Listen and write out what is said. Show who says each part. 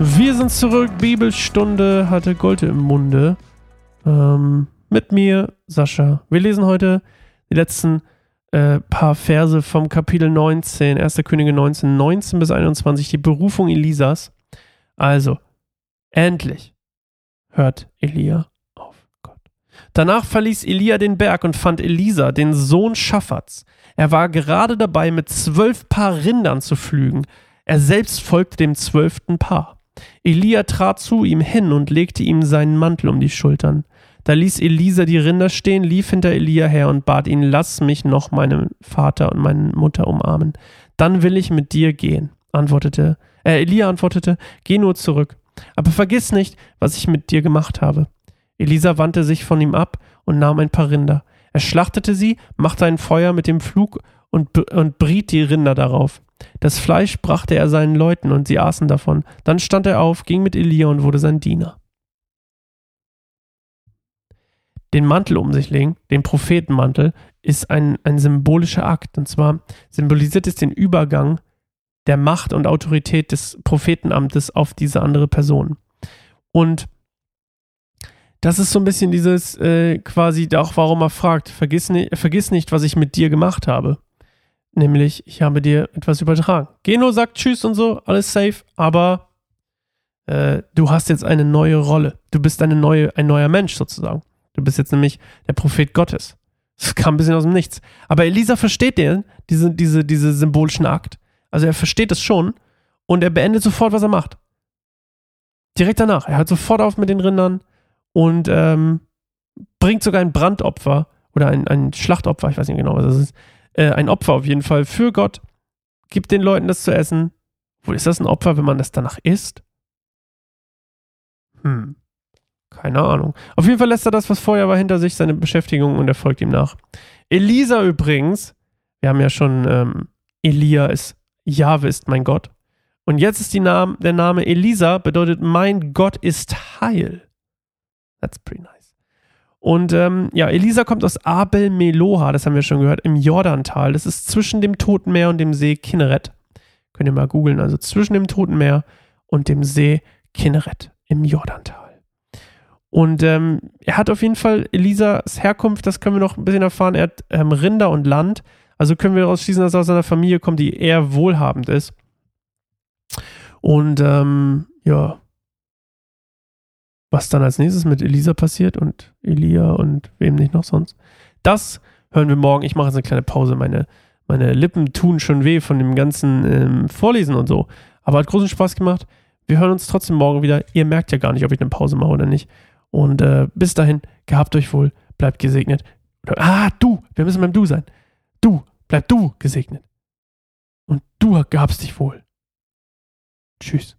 Speaker 1: Wir sind zurück. Bibelstunde hatte Gold im Munde. Ähm, mit mir, Sascha. Wir lesen heute die letzten äh, paar Verse vom Kapitel 19, 1. Könige 19, 19 bis 21, die Berufung Elisas. Also, endlich hört Elia auf Gott. Danach verließ Elia den Berg und fand Elisa, den Sohn Schaffats. Er war gerade dabei, mit zwölf Paar Rindern zu pflügen. Er selbst folgte dem zwölften Paar. Elia trat zu ihm hin und legte ihm seinen Mantel um die Schultern. Da ließ Elisa die Rinder stehen, lief hinter Elia her und bat ihn, lass mich noch meinen Vater und meine Mutter umarmen. Dann will ich mit dir gehen, antwortete, äh, Elia antwortete, geh nur zurück. Aber vergiss nicht, was ich mit dir gemacht habe. Elisa wandte sich von ihm ab und nahm ein paar Rinder. Er schlachtete sie, machte ein Feuer mit dem Flug und, und briet die Rinder darauf. Das Fleisch brachte er seinen Leuten und sie aßen davon. Dann stand er auf, ging mit Elia und wurde sein Diener. Den Mantel um sich legen, den Prophetenmantel, ist ein, ein symbolischer Akt. Und zwar symbolisiert es den Übergang der Macht und Autorität des Prophetenamtes auf diese andere Person. Und das ist so ein bisschen dieses äh, quasi auch, warum er fragt, vergiss, ni vergiss nicht, was ich mit dir gemacht habe. Nämlich, ich habe dir etwas übertragen. Geno sagt Tschüss und so, alles safe, aber äh, du hast jetzt eine neue Rolle. Du bist eine neue, ein neuer Mensch sozusagen. Du bist jetzt nämlich der Prophet Gottes. Das kam ein bisschen aus dem Nichts. Aber Elisa versteht den, diese, diese, diese symbolischen Akt. Also er versteht es schon und er beendet sofort, was er macht. Direkt danach. Er hört sofort auf mit den Rindern und ähm, bringt sogar ein Brandopfer oder ein, ein Schlachtopfer, ich weiß nicht genau, was das ist, äh, ein Opfer auf jeden Fall für Gott, gibt den Leuten das zu essen. Wo ist das ein Opfer, wenn man das danach isst? Hm. Keine Ahnung. Auf jeden Fall lässt er das, was vorher war, hinter sich, seine Beschäftigung und er folgt ihm nach. Elisa übrigens, wir haben ja schon, ähm, Elia ist, Jahwe ist mein Gott. Und jetzt ist Name, der Name Elisa, bedeutet, mein Gott ist heil. That's pretty nice. Und ähm, ja, Elisa kommt aus Abel Meloha, das haben wir schon gehört, im Jordantal. Das ist zwischen dem Toten Meer und dem See Kinneret. Könnt ihr mal googeln, also zwischen dem Toten Meer und dem See Kinneret im Jordantal. Und ähm, er hat auf jeden Fall Elisas Herkunft, das können wir noch ein bisschen erfahren. Er hat ähm, Rinder und Land. Also können wir daraus schließen, dass er aus einer Familie kommt, die eher wohlhabend ist. Und ähm, ja, was dann als nächstes mit Elisa passiert und Elia und wem nicht noch sonst. Das hören wir morgen. Ich mache jetzt eine kleine Pause. Meine, meine Lippen tun schon weh von dem ganzen ähm, Vorlesen und so. Aber hat großen Spaß gemacht. Wir hören uns trotzdem morgen wieder. Ihr merkt ja gar nicht, ob ich eine Pause mache oder nicht. Und äh, bis dahin, gehabt euch wohl, bleibt gesegnet. ah, du, wir müssen beim Du sein. Du, bleib du gesegnet. Und du gehabst dich wohl. Tschüss.